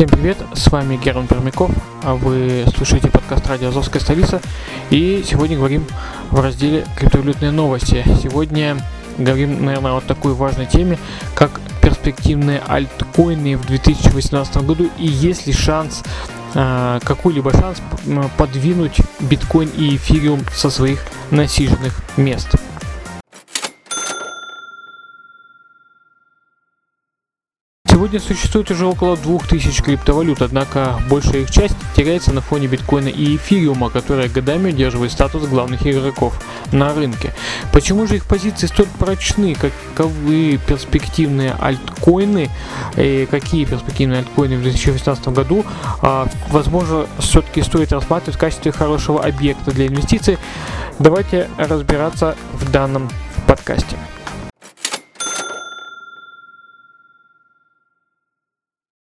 Всем привет, с вами Герман Пермяков, а вы слушаете подкаст «Радио Азовская столица» и сегодня говорим в разделе «Криптовалютные новости». Сегодня говорим, наверное, о такой важной теме, как перспективные альткоины в 2018 году и есть ли шанс, а, какой-либо шанс подвинуть биткоин и эфириум со своих насиженных мест. Сегодня существует уже около 2000 криптовалют, однако большая их часть теряется на фоне биткоина и эфириума, которые годами удерживают статус главных игроков на рынке. Почему же их позиции столь прочны? Каковы перспективные альткоины? И какие перспективные альткоины в 2018 году? А, возможно, все-таки стоит рассматривать в качестве хорошего объекта для инвестиций. Давайте разбираться в данном подкасте.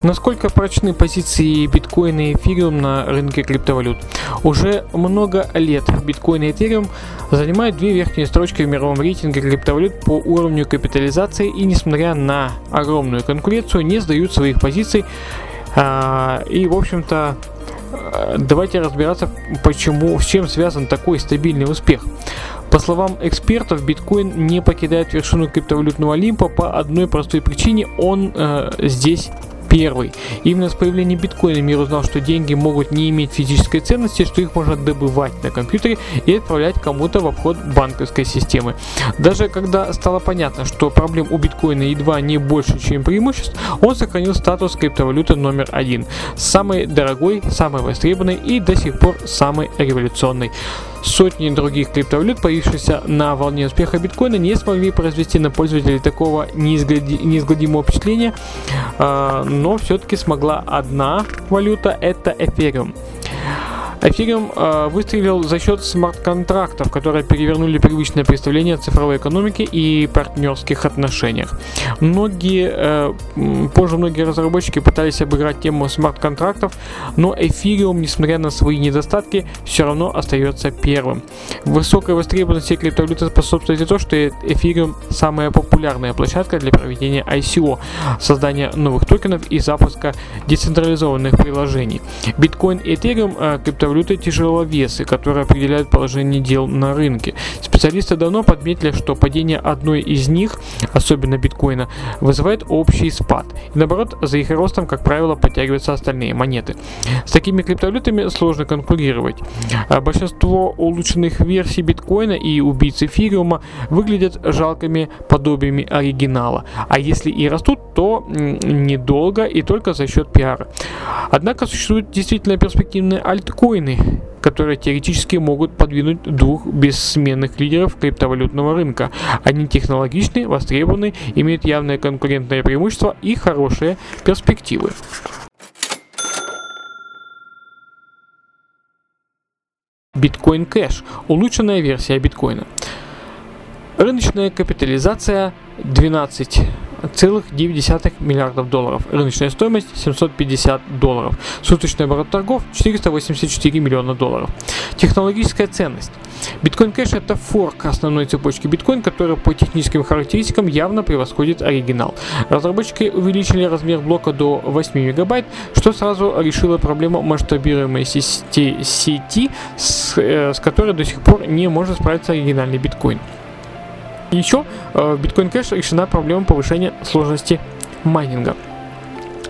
Насколько прочны позиции биткоина и эфириум на рынке криптовалют? Уже много лет биткоин и эфириум занимают две верхние строчки в мировом рейтинге криптовалют по уровню капитализации и несмотря на огромную конкуренцию не сдают своих позиций а, и в общем-то э, давайте разбираться, почему, с чем связан такой стабильный успех. По словам экспертов, биткоин не покидает вершину криптовалютного олимпа по одной простой причине. Он э, здесь первый. Именно с появлением биткоина мир узнал, что деньги могут не иметь физической ценности, что их можно добывать на компьютере и отправлять кому-то в обход банковской системы. Даже когда стало понятно, что проблем у биткоина едва не больше, чем преимуществ, он сохранил статус криптовалюты номер один. Самой дорогой, самой востребованной и до сих пор самой революционной. Сотни других криптовалют, появившихся на волне успеха биткоина, не смогли произвести на пользователей такого неизглади- неизгладимого впечатления, а, но все-таки смогла одна валюта, это эфириум. Эфириум э, выстрелил за счет смарт-контрактов, которые перевернули привычное представление о цифровой экономике и партнерских отношениях. Многие, э, позже многие разработчики пытались обыграть тему смарт-контрактов, но эфириум, несмотря на свои недостатки, все равно остается первым. Высокой востребованности криптовалюты способствует и то, что эфириум самая популярная площадка для проведения ICO, создания новых токенов и запуска децентрализованных приложений. Биткоин и эфириум э, криптовалюты тяжеловесы, которые определяют положение дел на рынке. Специалисты давно подметили, что падение одной из них, особенно биткоина, вызывает общий спад. И наоборот, за их ростом, как правило, подтягиваются остальные монеты. С такими криптовалютами сложно конкурировать. А Большинство улучшенных версий биткоина и убийц эфириума выглядят жалкими подобиями оригинала. А если и растут, то недолго и только за счет пиара. Однако существуют действительно перспективные альткоины, которые теоретически могут подвинуть двух бессменных лидеров криптовалютного рынка. Они технологичны, востребованы, имеют явное конкурентное преимущество и хорошие перспективы. Биткоин Кэш – улучшенная версия биткоина. Рыночная капитализация 12,9 миллиардов долларов. Рыночная стоимость 750 долларов. Суточный оборот торгов 484 миллиона долларов. Технологическая ценность. Биткоин Кэш это форк основной цепочки биткоин, которая по техническим характеристикам явно превосходит оригинал. Разработчики увеличили размер блока до 8 мегабайт, что сразу решило проблему масштабируемой сети, сети с, э, с которой до сих пор не может справиться оригинальный биткоин. Еще э, в Bitcoin Cash решена проблема повышения сложности майнинга.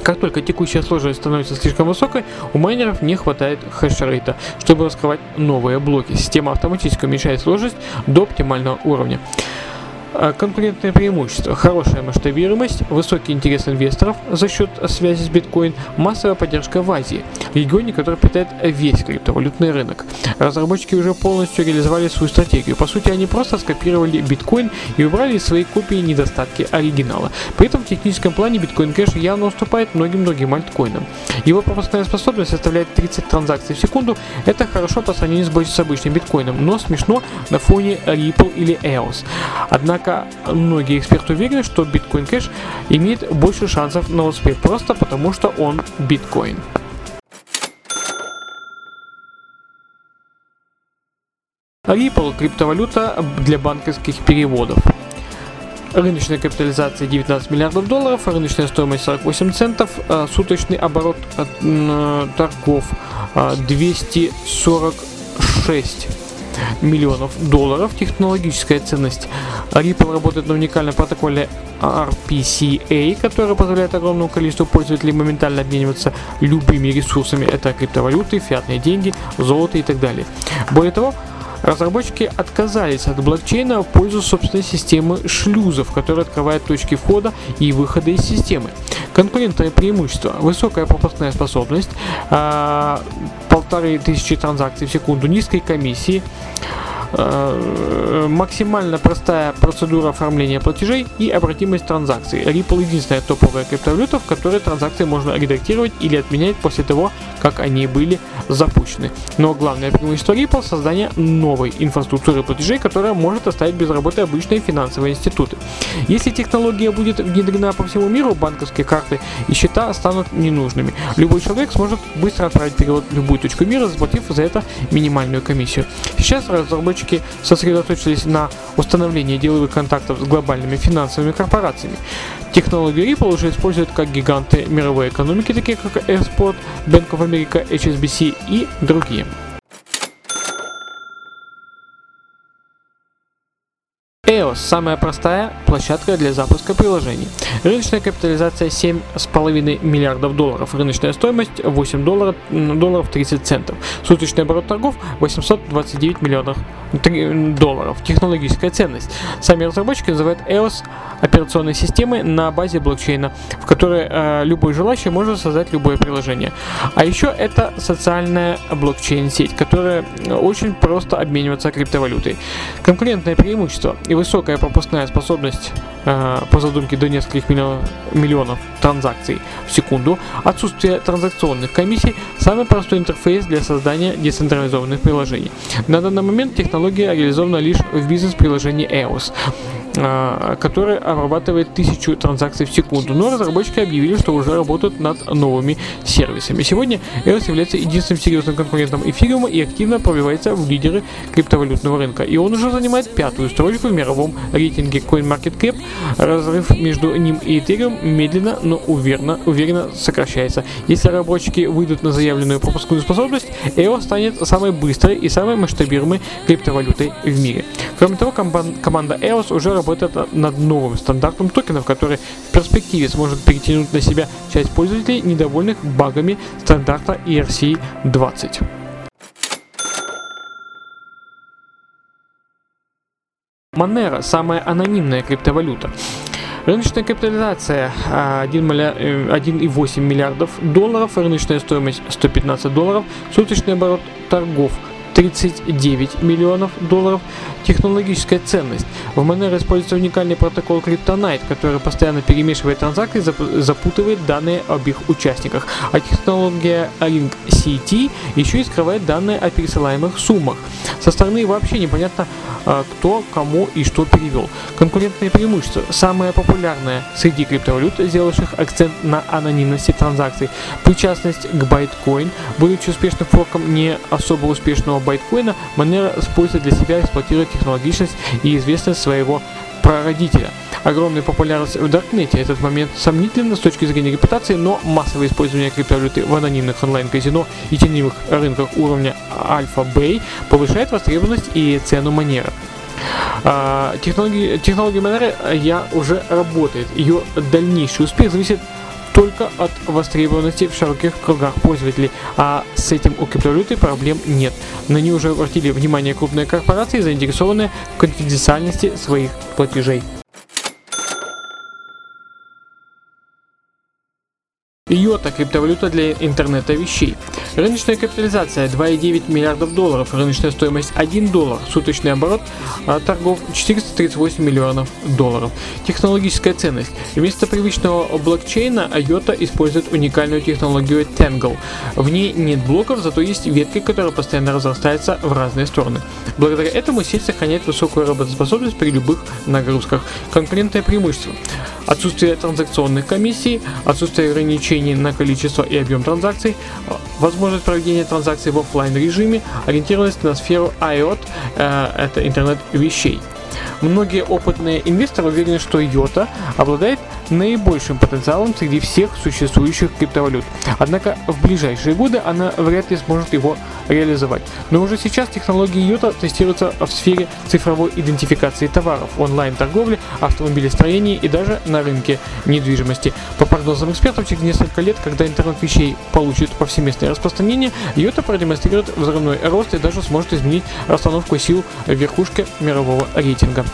Как только текущая сложность становится слишком высокой, у майнеров не хватает хешрейта, чтобы раскрывать новые блоки. Система автоматически уменьшает сложность до оптимального уровня. А, конкурентное преимущество, хорошая масштабируемость, высокий интерес инвесторов за счет связи с биткоин, массовая поддержка в Азии, регионе, который питает весь криптовалютный рынок. Разработчики уже полностью реализовали свою стратегию. По сути, они просто скопировали биткоин и убрали из своей копии недостатки оригинала. При этом в техническом плане биткоин кэш явно уступает многим другим альткоинам. Его пропускная способность составляет 30 транзакций в секунду. Это хорошо по сравнению с обычным биткоином, но смешно на фоне Ripple или EOS. Однако Однако многие эксперты уверены, что биткоин кэш имеет больше шансов на успех просто потому, что он биткоин. Ripple – криптовалюта для банковских переводов. Рыночная капитализация 19 миллиардов долларов, рыночная стоимость 48 центов, а суточный оборот торгов 246 миллионов долларов. Технологическая ценность Ripple работает на уникальном протоколе RPCA, который позволяет огромному количеству пользователей моментально обмениваться любыми ресурсами. Это криптовалюты, фиатные деньги, золото и так далее. Более того, Разработчики отказались от блокчейна в пользу собственной системы шлюзов, которая открывает точки входа и выхода из системы. Конкурентное преимущество, высокая пропускная способность, а, полторы тысячи транзакций в секунду, низкой комиссии, максимально простая процедура оформления платежей и обратимость транзакций. Ripple единственная топовая криптовалюта, в которой транзакции можно редактировать или отменять после того, как они были запущены. Но главное преимущество Ripple – создание новой инфраструктуры платежей, которая может оставить без работы обычные финансовые институты. Если технология будет внедрена по всему миру, банковские карты и счета станут ненужными. Любой человек сможет быстро отправить перевод в любую точку мира, заплатив за это минимальную комиссию. Сейчас разработчики разработчики сосредоточились на установлении деловых контактов с глобальными финансовыми корпорациями. Технологию Ripple уже используют как гиганты мировой экономики, такие как Export, Bank of America, HSBC и другие. EOS – самая простая площадка для запуска приложений. Рыночная капитализация 7,5 миллиардов долларов. Рыночная стоимость 8 долларов, долларов 30 центов. Суточный оборот торгов 829 миллионов долларов. Технологическая ценность. Сами разработчики называют EOS операционной системой на базе блокчейна, в которой э, любой желающий может создать любое приложение. А еще это социальная блокчейн-сеть, которая очень просто обмениваться криптовалютой. Конкурентное преимущество и пропускная способность э, по задумке до нескольких миллионов, миллионов транзакций в секунду, отсутствие транзакционных комиссий, самый простой интерфейс для создания децентрализованных приложений. На данный момент технология реализована лишь в бизнес-приложении EOS. А, который обрабатывает тысячу транзакций в секунду. Но разработчики объявили, что уже работают над новыми сервисами. Сегодня EOS является единственным серьезным конкурентом эфириума и активно пробивается в лидеры криптовалютного рынка. И он уже занимает пятую строчку в мировом рейтинге CoinMarketCap. Разрыв между ним и Ethereum медленно, но уверенно, уверенно сокращается. Если разработчики выйдут на заявленную пропускную способность, EOS станет самой быстрой и самой масштабируемой криптовалютой в мире. Кроме того, команда EOS уже работает работает над новым стандартом токенов, который в перспективе сможет перетянуть на себя часть пользователей, недовольных багами стандарта ERC-20. Monero – самая анонимная криптовалюта. Рыночная капитализация 1,8 э, миллиардов долларов, рыночная стоимость 115 долларов, суточный оборот торгов 39 миллионов долларов. Технологическая ценность. В Monero используется уникальный протокол Kryptonite, который постоянно перемешивает транзакции и запутывает данные об их участниках. А технология Ring CT еще и скрывает данные о пересылаемых суммах. Со стороны вообще непонятно, а, кто, кому и что перевел. Конкурентные преимущества. Самое популярное среди криптовалют, сделавших акцент на анонимности транзакций. Причастность к Bitcoin. Будучи успешным форком не особо успешного байткоина, Monero использует для себя эксплуатировать технологичность и известность своего прародителя. Огромная популярность в Даркнете. Этот момент сомнительно с точки зрения репутации, но массовое использование криптовалюты в анонимных онлайн-казино и теневых рынках уровня Альфа-Бэй повышает востребованность и цену Monero. А, технология, Monero я уже работает. Ее дальнейший успех зависит только от востребованности в широких кругах пользователей, а с этим у криптовалюты проблем нет. На нее уже обратили внимание крупные корпорации, заинтересованные в конфиденциальности своих платежей. Йота – криптовалюта для интернета вещей. Рыночная капитализация 2,9 миллиардов долларов, рыночная стоимость 1 доллар, суточный оборот а, торгов 438 миллионов долларов. Технологическая ценность. Вместо привычного блокчейна Йота использует уникальную технологию Tangle. В ней нет блоков, зато есть ветки, которая постоянно разрастается в разные стороны. Благодаря этому сеть сохраняет высокую работоспособность при любых нагрузках. Конкурентное преимущество. Отсутствие транзакционных комиссий, отсутствие ограничений на количество и объем транзакций, возможность проведения транзакций в офлайн режиме, ориентированность на сферу IoT, э, это интернет вещей. Многие опытные инвесторы уверены, что Йота обладает наибольшим потенциалом среди всех существующих криптовалют. Однако в ближайшие годы она вряд ли сможет его реализовать. Но уже сейчас технологии Йота тестируются в сфере цифровой идентификации товаров, онлайн-торговли, автомобилестроения и даже на рынке недвижимости. По прогнозам экспертов, через несколько лет, когда интернет вещей получит повсеместное распространение, Йота продемонстрирует взрывной рост и даже сможет изменить расстановку сил в верхушке мирового рейтинга.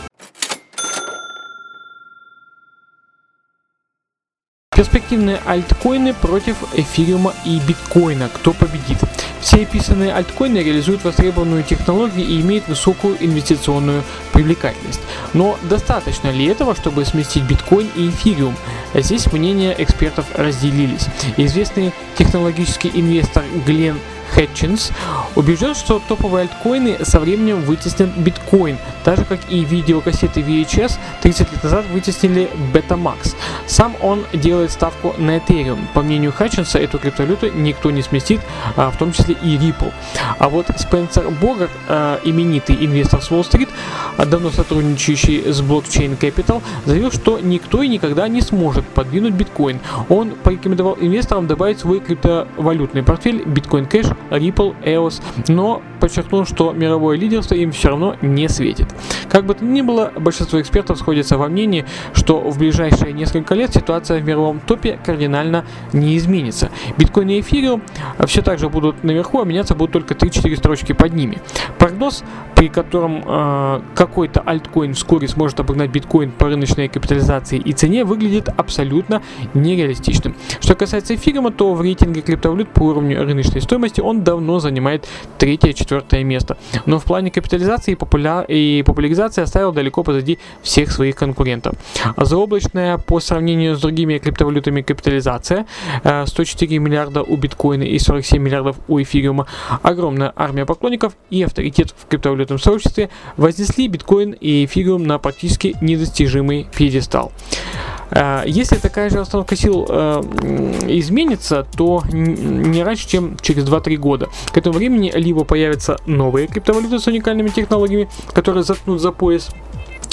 Перспективные альткоины против эфириума и биткоина. Кто победит? Все описанные альткоины реализуют востребованную технологию и имеют высокую инвестиционную привлекательность. Но достаточно ли этого, чтобы сместить биткоин и эфириум? Здесь мнения экспертов разделились. Известный технологический инвестор Глен Хэтчинс убежден, что топовые альткоины со временем вытеснят биткоин, так же как и видеокассеты VHS 30 лет назад вытеснили Betamax. Сам он делает ставку на Ethereum. По мнению Хэтчинса, эту криптовалюту никто не сместит, а, в том числе и Ripple. А вот Спенсер Богарт, а, именитый инвестор с Уолл-стрит, давно сотрудничающий с Blockchain Capital, заявил, что никто и никогда не сможет подвинуть биткоин. Он порекомендовал инвесторам добавить свой криптовалютный портфель Bitcoin Cash Ripple, EOS, но подчеркнул, что мировое лидерство им все равно не светит. Как бы то ни было, большинство экспертов сходятся во мнении, что в ближайшие несколько лет ситуация в мировом топе кардинально не изменится. Биткоин и эфириум все так же будут наверху, а меняться будут только 3-4 строчки под ними. Прогноз, при котором э, какой-то альткоин вскоре сможет обогнать биткоин по рыночной капитализации и цене, выглядит абсолютно нереалистичным. Что касается эфириума, то в рейтинге криптовалют по уровню рыночной стоимости он давно занимает третье-четвертое место. Но в плане капитализации и, популя... и популяризации оставил далеко позади всех своих конкурентов. Заоблачная по сравнению с другими криптовалютами капитализация 104 э, миллиарда у биткоина и 47 миллиардов у эфириума. Огромная армия поклонников и авторитет в криптовалютном сообществе вознесли биткоин и эфириум на практически недостижимый пьедестал. Э, если такая же расстановка сил э, изменится, то не раньше, чем через 2-3 года. К этому времени либо появятся новые криптовалюты с уникальными технологиями, которые заткнут за пояс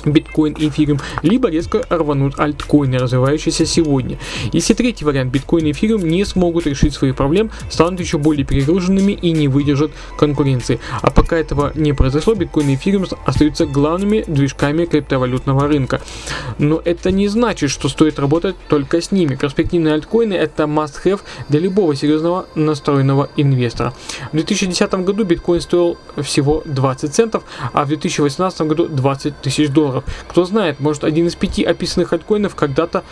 биткоин и эфириум, либо резко рванут альткоины, развивающиеся сегодня. Если третий вариант, биткоин и эфириум не смогут решить свои проблем, станут еще более перегруженными и не выдержат конкуренции. А пока этого не произошло, биткоин и эфириум остаются главными движками криптовалютного рынка. Но это не значит, что стоит работать только с ними. Перспективные альткоины это must-have для любого серьезного настроенного инвестора. В 2010 году биткоин стоил всего 20 центов, а в 2018 году 20 тысяч долларов долларов. Кто знает, может один из пяти описанных альткоинов когда-то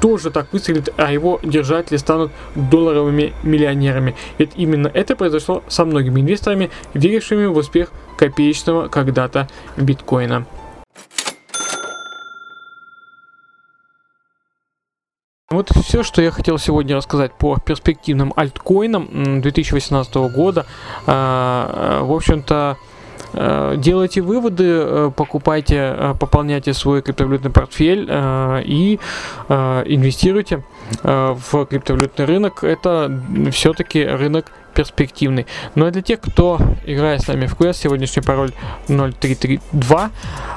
тоже так выстрелит, а его держатели станут долларовыми миллионерами. Ведь именно это произошло со многими инвесторами, верившими в успех копеечного когда-то биткоина. Вот все, что я хотел сегодня рассказать по перспективным альткоинам 2018 года. А, в общем-то, делайте выводы, э, покупайте, э, пополняйте свой криптовалютный портфель и инвестируйте в криптовалютный рынок. Это все-таки рынок перспективный. Ну а для тех, кто играет с нами в квест, сегодняшний пароль 0332.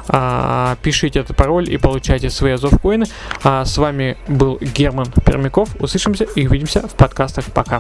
А, пишите этот пароль и получайте свои азов коины. А, с вами был Герман Пермяков. Услышимся и увидимся в подкастах. Пока.